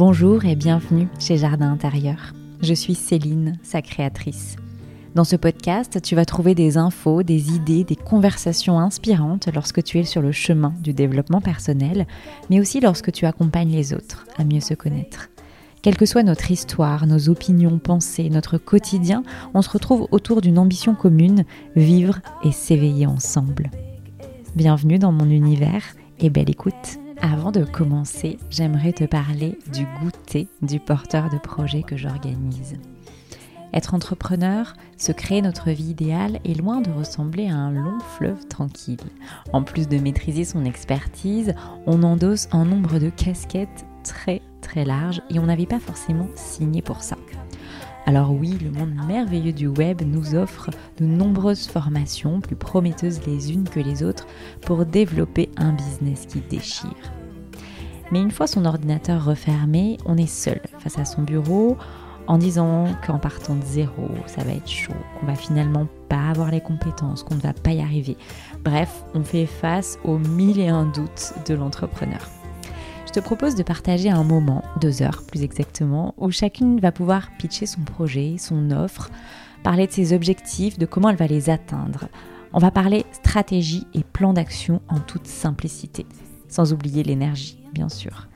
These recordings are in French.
Bonjour et bienvenue chez Jardin Intérieur. Je suis Céline, sa créatrice. Dans ce podcast, tu vas trouver des infos, des idées, des conversations inspirantes lorsque tu es sur le chemin du développement personnel, mais aussi lorsque tu accompagnes les autres à mieux se connaître. Quelle que soit notre histoire, nos opinions, pensées, notre quotidien, on se retrouve autour d'une ambition commune, vivre et s'éveiller ensemble. Bienvenue dans mon univers et belle écoute. Avant de commencer, j'aimerais te parler du goûter du porteur de projet que j'organise. Être entrepreneur, se créer notre vie idéale est loin de ressembler à un long fleuve tranquille. En plus de maîtriser son expertise, on endosse un nombre de casquettes très très large et on n'avait pas forcément signé pour ça. Alors oui, le monde merveilleux du web nous offre de nombreuses formations, plus prometteuses les unes que les autres, pour développer un business qui déchire. Mais une fois son ordinateur refermé, on est seul face à son bureau en disant qu'en partant de zéro, ça va être chaud, qu'on va finalement pas avoir les compétences, qu'on ne va pas y arriver. Bref, on fait face aux mille et un doutes de l'entrepreneur. Je te propose de partager un moment, deux heures plus exactement, où chacune va pouvoir pitcher son projet, son offre, parler de ses objectifs, de comment elle va les atteindre. On va parler stratégie et plan d'action en toute simplicité, sans oublier l'énergie, bien sûr.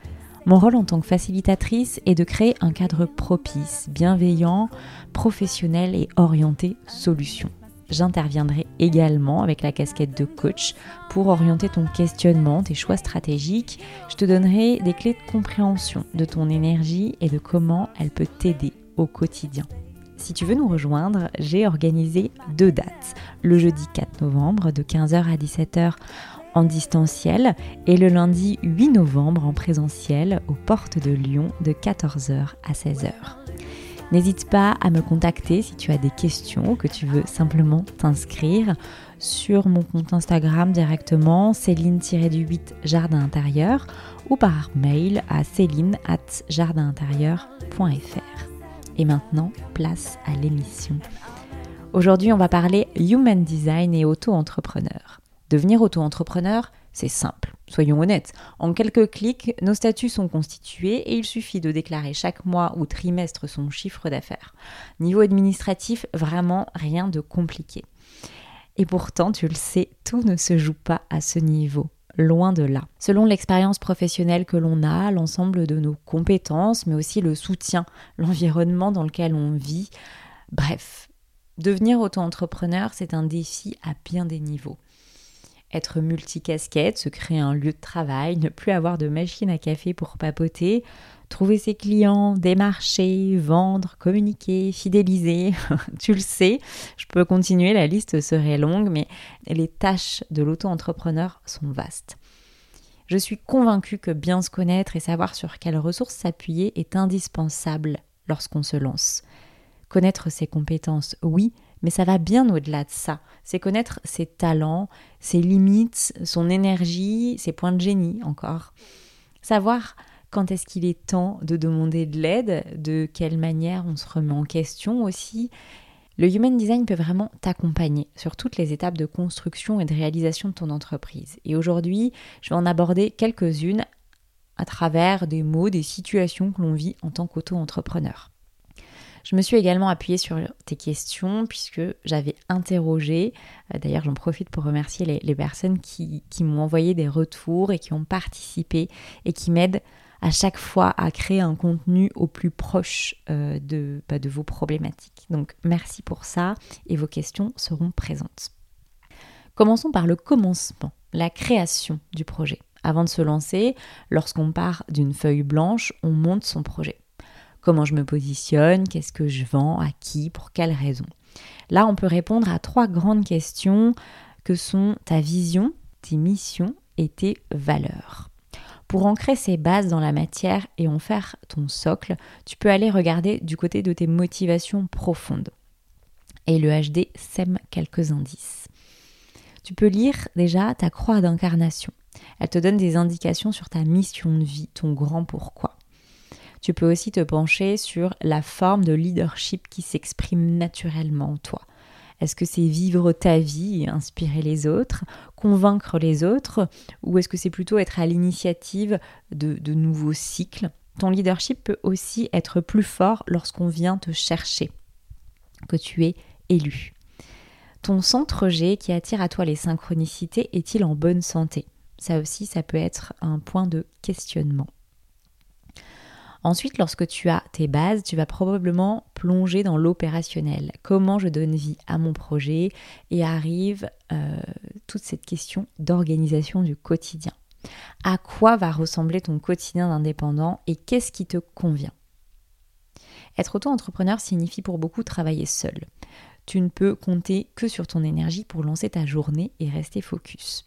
Mon rôle en tant que facilitatrice est de créer un cadre propice, bienveillant, professionnel et orienté solution j'interviendrai également avec la casquette de coach pour orienter ton questionnement, tes choix stratégiques. Je te donnerai des clés de compréhension de ton énergie et de comment elle peut t'aider au quotidien. Si tu veux nous rejoindre, j'ai organisé deux dates. Le jeudi 4 novembre de 15h à 17h en distanciel et le lundi 8 novembre en présentiel aux portes de Lyon de 14h à 16h. N'hésite pas à me contacter si tu as des questions ou que tu veux simplement t'inscrire sur mon compte Instagram directement, Céline-du-8 Jardin Intérieur ou par mail à céline at jardinintérieur.fr. Et maintenant, place à l'émission. Aujourd'hui, on va parler Human Design et auto-entrepreneur. Devenir auto-entrepreneur, c'est simple, soyons honnêtes. En quelques clics, nos statuts sont constitués et il suffit de déclarer chaque mois ou trimestre son chiffre d'affaires. Niveau administratif, vraiment rien de compliqué. Et pourtant, tu le sais, tout ne se joue pas à ce niveau. Loin de là. Selon l'expérience professionnelle que l'on a, l'ensemble de nos compétences, mais aussi le soutien, l'environnement dans lequel on vit, bref, devenir auto-entrepreneur, c'est un défi à bien des niveaux être multicasquette, se créer un lieu de travail, ne plus avoir de machine à café pour papoter, trouver ses clients, démarcher, vendre, communiquer, fidéliser. tu le sais, je peux continuer, la liste serait longue, mais les tâches de l'auto-entrepreneur sont vastes. Je suis convaincue que bien se connaître et savoir sur quelles ressources s'appuyer est indispensable lorsqu'on se lance. Connaître ses compétences, oui, mais ça va bien au-delà de ça. C'est connaître ses talents, ses limites, son énergie, ses points de génie encore. Savoir quand est-ce qu'il est temps de demander de l'aide, de quelle manière on se remet en question aussi. Le Human Design peut vraiment t'accompagner sur toutes les étapes de construction et de réalisation de ton entreprise. Et aujourd'hui, je vais en aborder quelques-unes à travers des mots, des situations que l'on vit en tant qu'auto-entrepreneur. Je me suis également appuyée sur tes questions puisque j'avais interrogé, euh, d'ailleurs j'en profite pour remercier les, personnes qui, m'ont envoyé des retours et qui ont participé et qui m'aident à chaque fois à créer un contenu au plus proche euh, bah, de vos problématiques. Donc merci pour ça et vos questions seront présentes. Commençons par le commencement, la création du projet. Avant de se lancer, lorsqu'on part d'une feuille blanche, on monte son projet comment je me positionne, qu'est-ce que je vends, à qui, pour quelles raisons. Là, on peut répondre à trois grandes questions que sont ta vision, tes missions et tes valeurs. Pour ancrer ces bases dans la matière et en faire ton socle, tu peux aller regarder du côté de tes motivations profondes. Et le HD sème quelques indices. Tu peux lire déjà ta croix d'incarnation. Elle te donne des indications sur ta mission de vie, ton grand pourquoi. Tu peux aussi te pencher sur la forme de leadership qui s'exprime naturellement en toi. Est-ce que c'est vivre ta vie et inspirer les autres, convaincre les autres, ou est-ce que c'est plutôt être à l'initiative de, nouveaux cycles? Ton leadership peut aussi être plus fort lorsqu'on vient te chercher, que tu es élu. Ton centre G qui attire à toi les synchronicités est-il en bonne santé? Ça aussi, ça peut être un point de questionnement. Ensuite, lorsque tu as tes bases, tu vas probablement plonger dans l'opérationnel. Comment je donne vie à mon projet et arrive euh, toute cette question d'organisation du quotidien. À quoi va ressembler ton quotidien d'indépendant et qu'est-ce qui te convient? Être auto-entrepreneur signifie pour beaucoup travailler seul. Tu ne peux compter que sur ton énergie pour lancer ta journée et rester focus.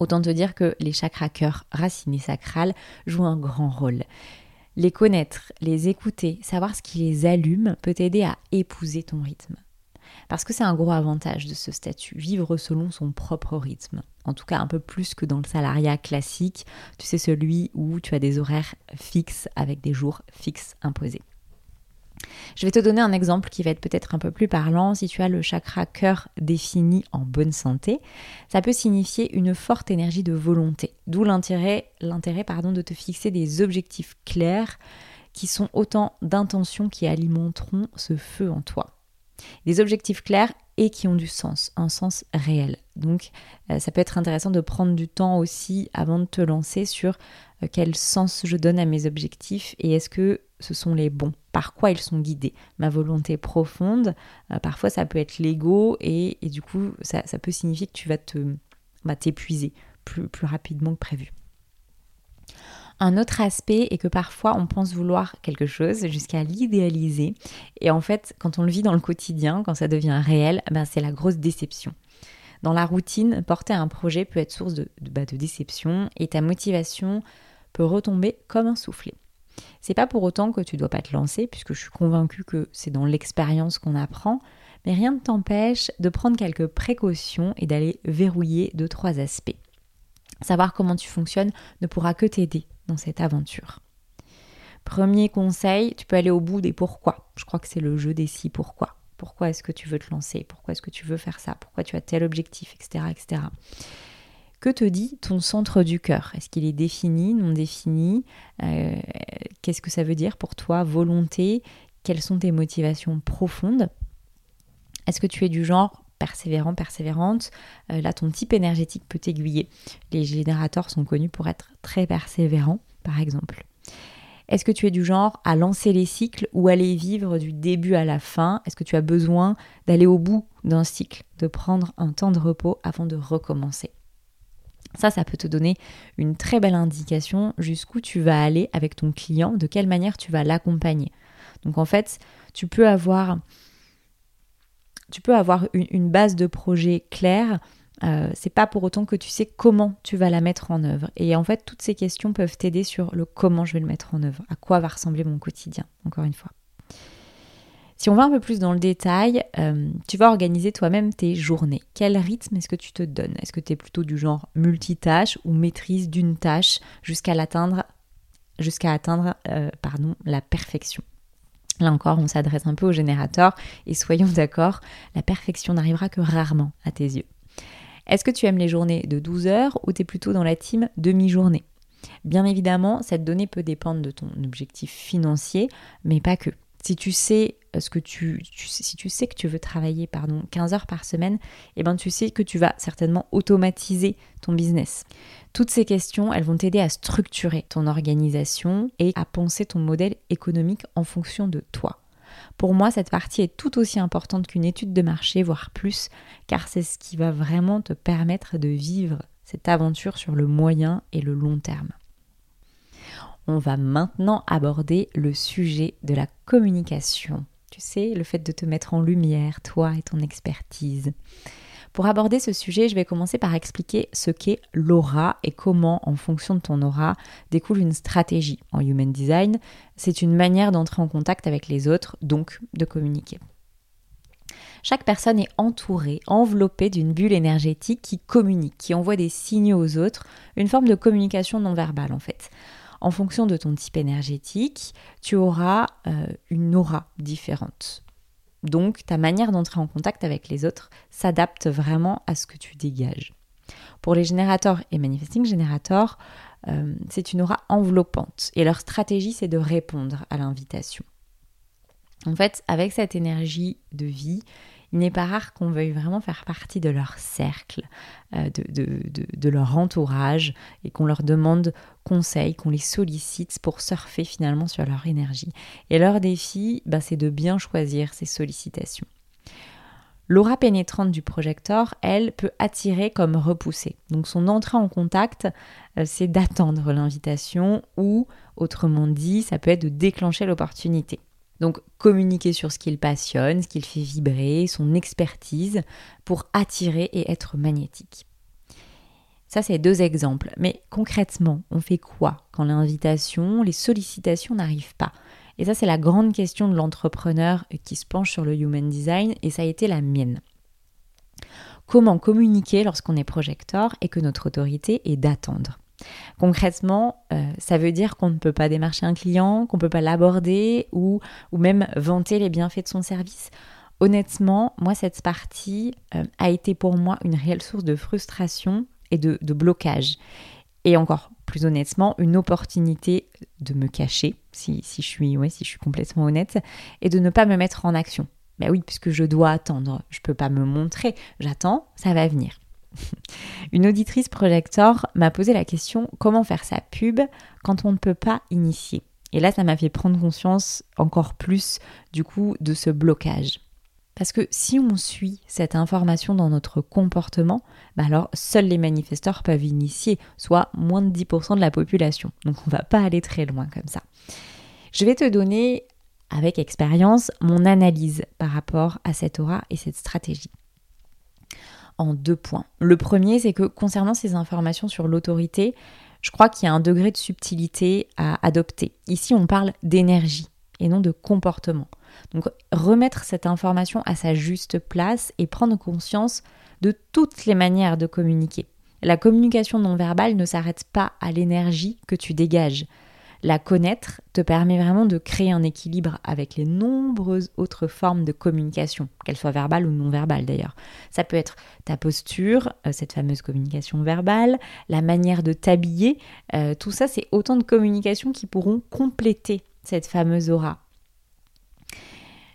Autant te dire que les chakras cœur, racines et sacrales jouent un grand rôle. Les connaître, les écouter, savoir ce qui les allume peut t'aider à épouser ton rythme. Parce que c'est un gros avantage de ce statut, vivre selon son propre rythme. En tout cas, un peu plus que dans le salariat classique, tu sais, celui où tu as des horaires fixes avec des jours fixes imposés. Je vais te donner un exemple qui va être peut-être un peu plus parlant. Si tu as le chakra cœur défini en bonne santé, ça peut signifier une forte énergie de volonté. D'où l'intérêt, l'intérêt pardon, de te fixer des objectifs clairs qui sont autant d'intentions qui alimenteront ce feu en toi. Des objectifs clairs et qui ont du sens, un sens réel. Donc euh, ça peut être intéressant de prendre du temps aussi avant de te lancer sur euh, quel sens je donne à mes objectifs et est-ce que ce sont les bons Par quoi ils sont guidés? Ma volonté profonde, euh, parfois ça peut être l'ego et, du coup ça, peut signifier que tu vas te bah, t'épuiser plus, rapidement que prévu. Un autre aspect est que parfois on pense vouloir quelque chose jusqu'à l'idéaliser et en fait quand on le vit dans le quotidien, quand ça devient réel, ben c'est la grosse déception. Dans la routine, porter un projet peut être source de, de, bah, de déception et ta motivation peut retomber comme un soufflet. C'est pas pour autant que tu dois pas te lancer, puisque je suis convaincue que c'est dans l'expérience qu'on apprend, mais rien ne t'empêche de prendre quelques précautions et d'aller verrouiller deux, trois aspects. Savoir comment tu fonctionnes ne pourra que t'aider dans cette aventure. Premier conseil, tu peux aller au bout des pourquoi. Je crois que c'est le jeu des si pourquoi. Pourquoi est-ce que tu veux te lancer? Pourquoi est-ce que tu veux faire ça? Pourquoi tu as tel objectif, etc., etc. Que te dit ton centre du cœur? Est-ce qu'il est défini, non défini? Euh, Qu'est-ce que ça veut dire pour toi Volonté? Quelles sont tes motivations profondes? Est-ce que tu es du genre persévérant, persévérante? Euh, Là, ton type énergétique peut t'aiguiller. Les générateurs sont connus pour être très persévérants, par exemple. Est-ce que tu es du genre à lancer les cycles ou aller vivre du début à la fin? Est-ce que tu as besoin d'aller au bout d'un cycle, de prendre un temps de repos avant de recommencer? Ça, ça peut te donner une très belle indication jusqu'où tu vas aller avec ton client, de quelle manière tu vas l'accompagner. Donc en fait, tu peux avoir, tu peux avoir une, base de projet claire. Euh, c'est pas pour autant que tu sais comment tu vas la mettre en œuvre. Et en fait, toutes ces questions peuvent t'aider sur le comment je vais le mettre en œuvre, à quoi va ressembler mon quotidien, encore une fois. Si on va un peu plus dans le détail, euh, tu vas organiser toi-même tes journées. Quel rythme est-ce que tu te donnes? Est-ce que tu es plutôt du genre multitâche ou maîtrise d'une tâche jusqu'à l'atteindre jusqu'à atteindre euh, pardon, la perfection? Là encore, on s'adresse un peu au générateur et soyons d'accord, la perfection n'arrivera que rarement à tes yeux. Est-ce que tu aimes les journées de 12 heures ou tu es plutôt dans la team demi-journée? Bien évidemment, cette donnée peut dépendre de ton objectif financier, mais pas que. Si tu sais euh, ce que tu, si tu sais que tu veux travailler pardon 15 heures par semaine, eh ben tu sais que tu vas certainement automatiser ton business. Toutes ces questions, elles vont t'aider à structurer ton organisation et à penser ton modèle économique en fonction de toi. Pour moi, cette partie est tout aussi importante qu'une étude de marché, voire plus, car c'est ce qui va vraiment te permettre de vivre cette aventure sur le moyen et le long terme on va maintenant aborder le sujet de la communication. Tu sais, le fait de te mettre en lumière, toi et ton expertise. Pour aborder ce sujet, je vais commencer par expliquer ce qu'est l'aura et comment, en fonction de ton aura, découle une stratégie. En Human Design, c'est une manière d'entrer en contact avec les autres, donc de communiquer. Chaque personne est entourée, enveloppée d'une bulle énergétique qui communique, qui envoie des signaux aux autres, une forme de communication non verbale en fait en fonction de ton type énergétique, tu auras euh, une aura différente. Donc ta manière d'entrer en contact avec les autres s'adapte vraiment à ce que tu dégages. Pour les générateurs et manifesting générateurs, c'est une aura enveloppante et leur stratégie c'est de répondre à l'invitation. En fait, avec cette énergie de vie, il n'est pas rare qu'on veuille vraiment faire partie de leur cercle, euh, de, leur entourage, et qu'on leur demande conseil, qu'on les sollicite pour surfer finalement sur leur énergie. Et leur défi, bah, c'est de bien choisir ces sollicitations. L'aura pénétrante du projecteur, elle, peut attirer comme repousser. Donc son entrée en contact, euh, c'est d'attendre l'invitation ou, autrement dit, ça peut être de déclencher l'opportunité. Donc communiquer sur ce qu'il passionne, ce qu'il fait vibrer, son expertise pour attirer et être magnétique. Ça, c'est deux exemples. Mais concrètement, on fait quoi quand l'invitation, les sollicitations n'arrivent pas? Et ça, c'est la grande question de l'entrepreneur qui se penche sur le human design et ça a été la mienne. Comment communiquer lorsqu'on est projecteur et que notre autorité est d'attendre? Concrètement, euh, ça veut dire qu'on ne peut pas démarcher un client, qu'on ne peut pas l'aborder ou, ou même vanter les bienfaits de son service. Honnêtement, moi, cette partie euh, a été pour moi une réelle source de frustration et de, blocage. Et encore plus honnêtement, une opportunité de me cacher, si, je, suis, ouais, si je suis complètement honnête, et de ne pas me mettre en action. Ben oui, puisque je dois attendre, je ne peux pas me montrer, j'attends, ça va venir. Une auditrice projector m'a posé la question comment faire sa pub quand on ne peut pas initier? Et là, ça m'a fait prendre conscience encore plus du coup de ce blocage. Parce que si on suit cette information dans notre comportement, bah alors seuls les manifesteurs peuvent initier, soit moins de 10% de la population. Donc on va pas aller très loin comme ça. Je vais te donner avec expérience mon analyse par rapport à cette aura et cette stratégie en deux points. Le premier, c'est que concernant ces informations sur l'autorité, je crois qu'il y a un degré de subtilité à adopter. Ici, on parle d'énergie et non de comportement. Donc remettre cette information à sa juste place et prendre conscience de toutes les manières de communiquer. La communication non verbale ne s'arrête pas à l'énergie que tu dégages la connaître te permet vraiment de créer un équilibre avec les nombreuses autres formes de communication, qu'elles soient verbales ou non verbales d'ailleurs. Ça peut être ta posture, euh, cette fameuse communication verbale, la manière de t'habiller, euh, tout ça c'est autant de communications qui pourront compléter cette fameuse aura.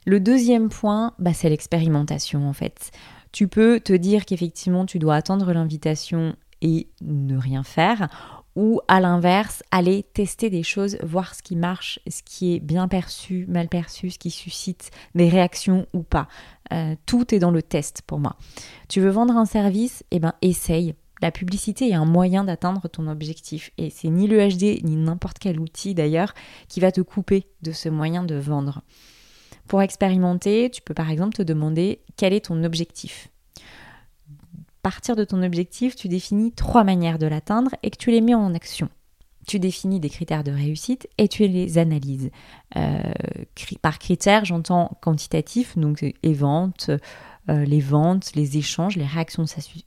Le deuxième point, bah, c'est l'expérimentation en fait. Tu peux te dire qu'effectivement tu dois attendre l'invitation et ne rien faire ou à l'inverse, aller tester des choses, voir ce qui marche, ce qui est bien perçu, mal perçu, ce qui suscite des réactions ou pas. Euh, tout est dans le test pour moi. Tu veux vendre un service? Eh ben essaye. La publicité est un moyen d'atteindre ton objectif et c'est ni le HD ni n'importe quel outil d'ailleurs qui va te couper de ce moyen de vendre. Pour expérimenter, tu peux par exemple te demander quel est ton objectif partir de ton objectif, tu définis trois manières de l'atteindre et que tu les mets en action. Tu définis des critères de réussite et tu les analyses. Euh, par critères, j'entends quantitatif, donc les ventes, euh, les ventes, les échanges, les réactions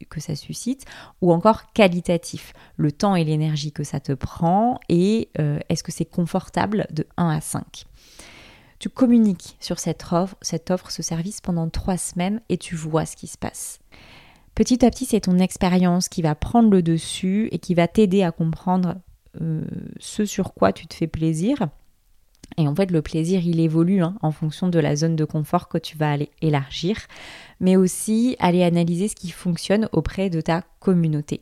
que ça suscite, ou encore qualitatif, le temps et l'énergie que ça te prend et euh, est-ce que c'est confortable de 1 à 5. Tu communiques sur cette offre, cette offre, ce service pendant trois semaines et tu vois ce qui se passe. Petit à petit, c'est ton expérience qui va prendre le dessus et qui va t'aider à comprendre euh, ce sur quoi tu te fais plaisir. Et en fait, le plaisir, il évolue hein, en fonction de la zone de confort que tu vas aller élargir, mais aussi aller analyser ce qui fonctionne auprès de ta communauté.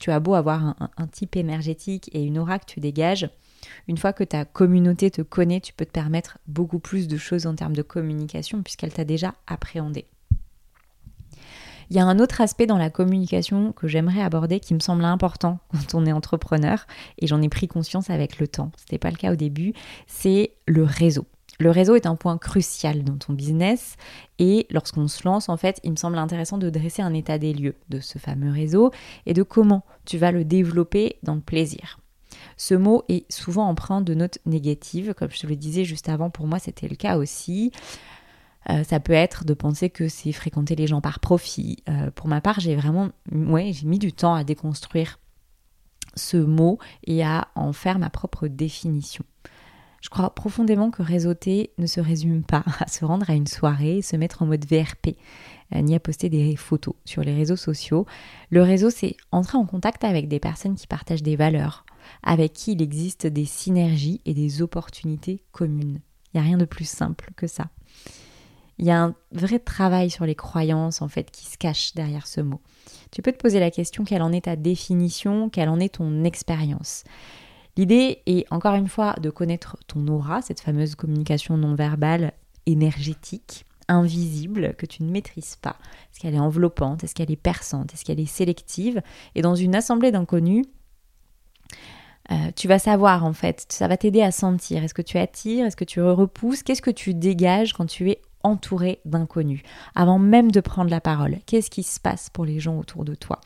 Tu as beau avoir un, un type énergétique et une aura que tu dégages, une fois que ta communauté te connaît, tu peux te permettre beaucoup plus de choses en termes de communication puisqu'elle t'a déjà appréhendé. Il y a un autre aspect dans la communication que j'aimerais aborder qui me semble important quand on est entrepreneur et j'en ai pris conscience avec le temps. Ce n'était pas le cas au début, c'est le réseau. Le réseau est un point crucial dans ton business et lorsqu'on se lance, en fait, il me semble intéressant de dresser un état des lieux de ce fameux réseau et de comment tu vas le développer dans le plaisir. Ce mot est souvent empreint de notes négatives, comme je te le disais juste avant, pour moi c'était le cas aussi. Euh, ça peut être de penser que c'est fréquenter les gens par profit. Euh, pour ma part, j'ai vraiment, ouais, j'ai mis du temps à déconstruire ce mot et à en faire ma propre définition. Je crois profondément que réseauter ne se résume pas à se rendre à une soirée, se mettre en mode VRP, euh, ni à poster des photos sur les réseaux sociaux. Le réseau, c'est entrer en contact avec des personnes qui partagent des valeurs, avec qui il existe des synergies et des opportunités communes. Il n'y a rien de plus simple que ça. Il y a un vrai travail sur les croyances en fait qui se cache derrière ce mot. Tu peux te poser la question quelle en est ta définition, quelle en est ton expérience? L'idée est encore une fois de connaître ton aura, cette fameuse communication non verbale énergétique, invisible, que tu ne maîtrises pas. Est-ce qu'elle est enveloppante? Est-ce qu'elle est perçante? Est-ce qu'elle est sélective? Et dans une assemblée d'inconnus, euh, tu vas savoir en fait, ça va t'aider à sentir. Est-ce que tu attires? Est-ce que tu repousses? Qu'est-ce que tu dégages quand tu es entouré d'inconnus Avant même de prendre la parole, qu'est-ce qui se passe pour les gens autour de toi?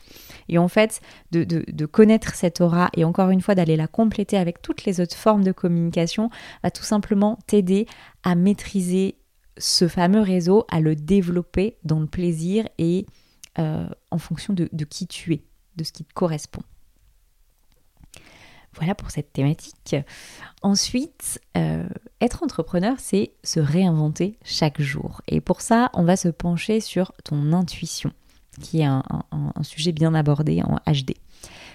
Et en fait, de, connaître cette aura et encore une fois d'aller la compléter avec toutes les autres formes de communication va tout simplement t'aider à maîtriser ce fameux réseau, à le développer dans le plaisir et euh, en fonction de, qui tu es, de ce qui te correspond. Voilà pour cette thématique. Ensuite, euh, être entrepreneur, c'est se réinventer chaque jour. Et pour ça, on va se pencher sur ton intuition, qui est un, un sujet bien abordé en HD.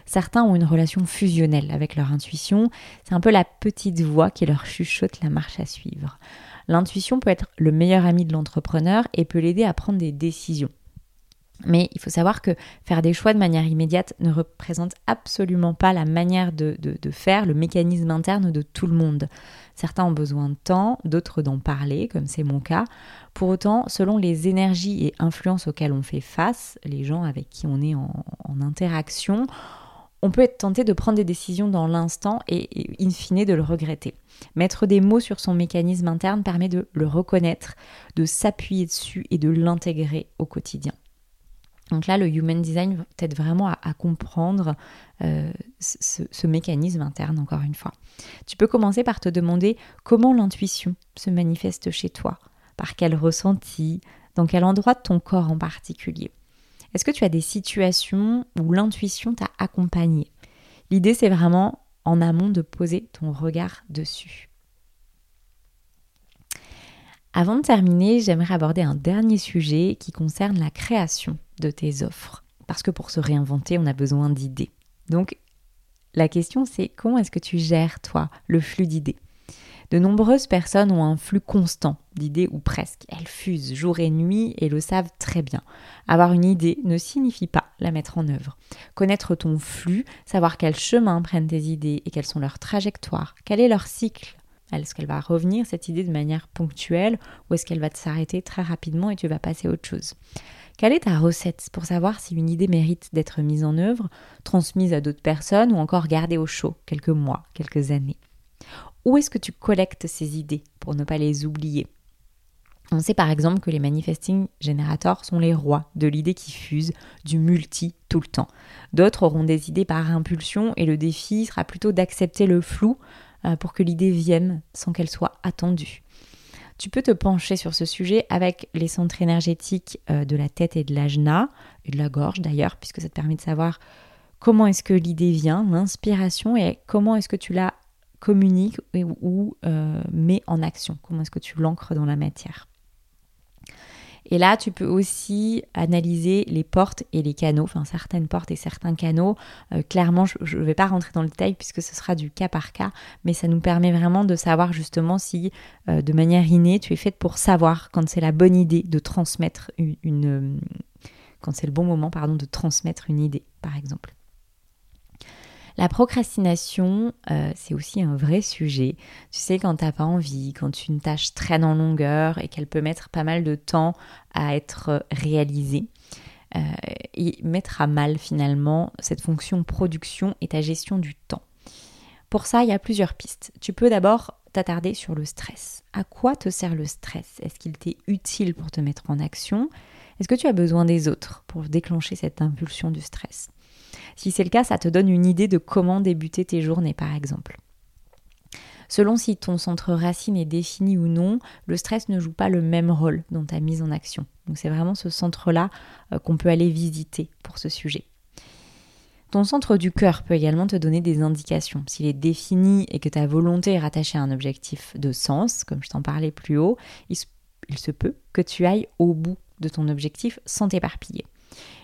Certains ont une relation fusionnelle avec leur intuition. C'est un peu la petite voix qui leur chuchote la marche à suivre. L'intuition peut être le meilleur ami de l'entrepreneur et peut l'aider à prendre des décisions. Mais il faut savoir que faire des choix de manière immédiate ne représente absolument pas la manière de, faire, le mécanisme interne de tout le monde. Certains ont besoin de temps, d'autres d'en parler, comme c'est mon cas. Pour autant, selon les énergies et influences auxquelles on fait face, les gens avec qui on est en interaction, on peut être tenté de prendre des décisions dans l'instant et, in fine de le regretter. Mettre des mots sur son mécanisme interne permet de le reconnaître, de s'appuyer dessus et de l'intégrer au quotidien. Donc là, le Human Design t'aide vraiment à, comprendre euh, ce, mécanisme interne, encore une fois. Tu peux commencer par te demander comment l'intuition se manifeste chez toi, par quel ressenti, dans quel endroit de ton corps en particulier? Est-ce que tu as des situations où l'intuition t'a accompagné? L'idée, c'est vraiment en amont de poser ton regard dessus. Avant de terminer, j'aimerais aborder un dernier sujet qui concerne la création de tes offres. Parce que pour se réinventer, on a besoin d'idées. Donc, la question, c'est comment est-ce que tu gères, toi, le flux d'idées? De nombreuses personnes ont un flux constant d'idées ou presque. Elles fusent jour et nuit et le savent très bien. Avoir une idée ne signifie pas la mettre en œuvre. Connaître ton flux, savoir quel chemin prennent tes idées et quelles sont leurs trajectoires, quel est leur cycle. Est-ce qu'elle va revenir cette idée de manière ponctuelle ou est-ce qu'elle va s'arrêter très rapidement et tu vas passer à autre chose? Quelle est ta recette pour savoir si une idée mérite d'être mise en œuvre, transmise à d'autres personnes ou encore gardée au chaud quelques mois, quelques années? Où est-ce que tu collectes ces idées pour ne pas les oublier? On sait par exemple que les manifesting generators sont les rois de l'idée qui fuse, du multi tout le temps. D'autres auront des idées par impulsion et le défi sera plutôt d'accepter le flou pour que l'idée vienne sans qu'elle soit attendue. Tu peux te pencher sur ce sujet avec les centres énergétiques euh, de la tête et de l'ajna, et de la gorge d'ailleurs, puisque ça te permet de savoir comment est-ce que l'idée vient, l'inspiration, et comment est-ce que tu l'as communique ou, euh, met en action Comment est-ce que tu l'ancres dans la matière et là, tu peux aussi analyser les portes et les canaux, enfin certaines portes et certains canaux. Euh, clairement, je ne vais pas rentrer dans le détail puisque ce sera du cas par cas, mais ça nous permet vraiment de savoir justement si euh, de manière innée, tu es faite pour savoir quand c'est la bonne idée de transmettre une quand c'est le bon moment, pardon, de transmettre une idée, par exemple. La procrastination, euh, c'est aussi un vrai sujet. Tu sais, quand t'as pas envie, quand une tâche traîne en longueur et qu'elle peut mettre pas mal de temps à être réalisée. Euh, et mettre à mal finalement cette fonction production et ta gestion du temps. Pour ça, il y a plusieurs pistes. Tu peux d'abord t'attarder sur le stress. À quoi te sert le stress? Est-ce qu'il t'est utile pour te mettre en action? Est-ce que tu as besoin des autres pour déclencher cette impulsion du stress? Si c'est le cas, ça te donne une idée de comment débuter tes journées, par exemple. Selon si ton centre racine est défini ou non, le stress ne joue pas le même rôle dans ta mise en action. Donc c'est vraiment ce centre-là euh, qu'on peut aller visiter pour ce sujet. Ton centre du cœur peut également te donner des indications. S'il est défini et que ta volonté est rattachée à un objectif de sens, comme je t'en parlais plus haut, il se peut que tu ailles au bout de ton objectif sans t'éparpiller.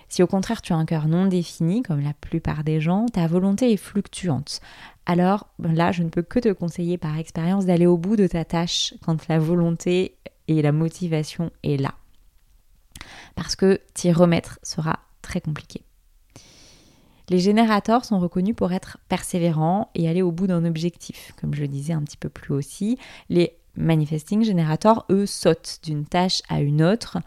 Si au contraire tu as un cœur non défini, comme la plupart des gens, ta volonté est fluctuante. Alors là, je ne peux que te conseiller par expérience d'aller au bout de ta tâche quand la volonté et la motivation est là. Parce que t'y remettre sera très compliqué. Les générateurs sont reconnus pour être persévérants et aller au bout d'un objectif, comme je le disais un petit peu plus aussi. Les manifesting générateurs, eux, sautent d'une tâche à une autre,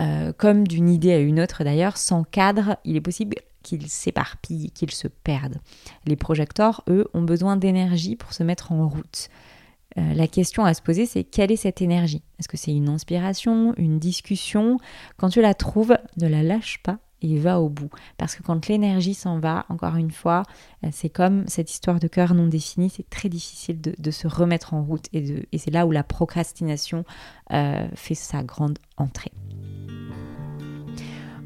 euh, comme d'une idée à une autre d'ailleurs. Sans cadre, il est possible qu'ils s'éparpillent, qu'ils se perdent. Les projecteurs, eux, ont besoin d'énergie pour se mettre en route. Euh, la question à se poser, c'est quelle est cette énergie? Est-ce que c'est une inspiration, une discussion? Quand tu la trouves, ne la lâche pas et va au bout. Parce que quand l'énergie s'en va, encore une fois, euh, c'est comme cette histoire de cœur non définie, c'est très difficile de, se remettre en route et, c'est là où la procrastination fait sa grande entrée.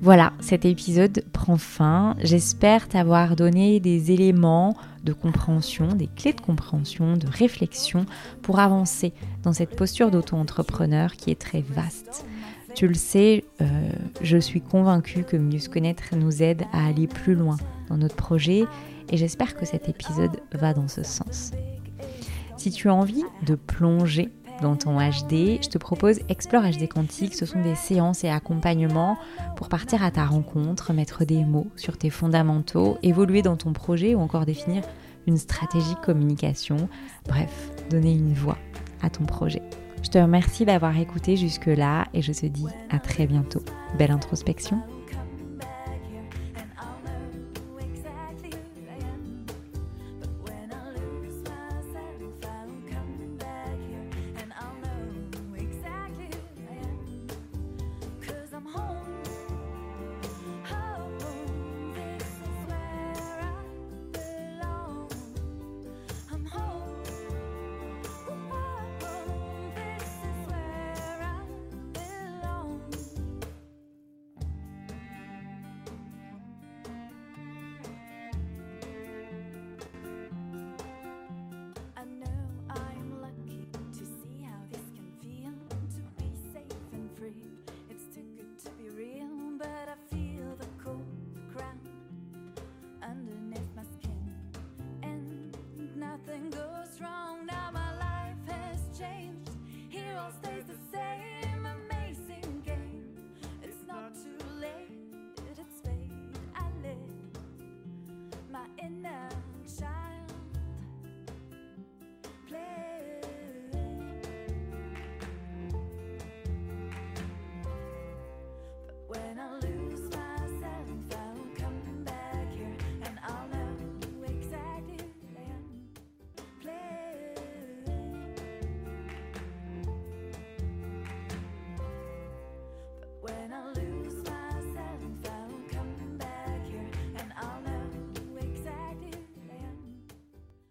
Voilà, cet épisode prend fin. J'espère t'avoir donné des éléments de compréhension, des clés de compréhension, de réflexion pour avancer dans cette posture d'auto-entrepreneur qui est très vaste. Tu le sais, euh, je suis convaincue que mieux se connaître nous aide à aller plus loin dans notre projet et j'espère que cet épisode va dans ce sens. Si tu as envie de plonger dans ton HD, je te propose Explore HD Quantique. Ce sont des séances et accompagnements pour partir à ta rencontre, mettre des mots sur tes fondamentaux, évoluer dans ton projet ou encore définir une stratégie communication. Bref, donner une voix à ton projet. Je te remercie d'avoir écouté jusque-là et je te dis à très bientôt. Belle introspection. was now my life has changed. Here all stays the same, amazing game. It's not too late, it's fate. I live my inner child. Play. But when I lose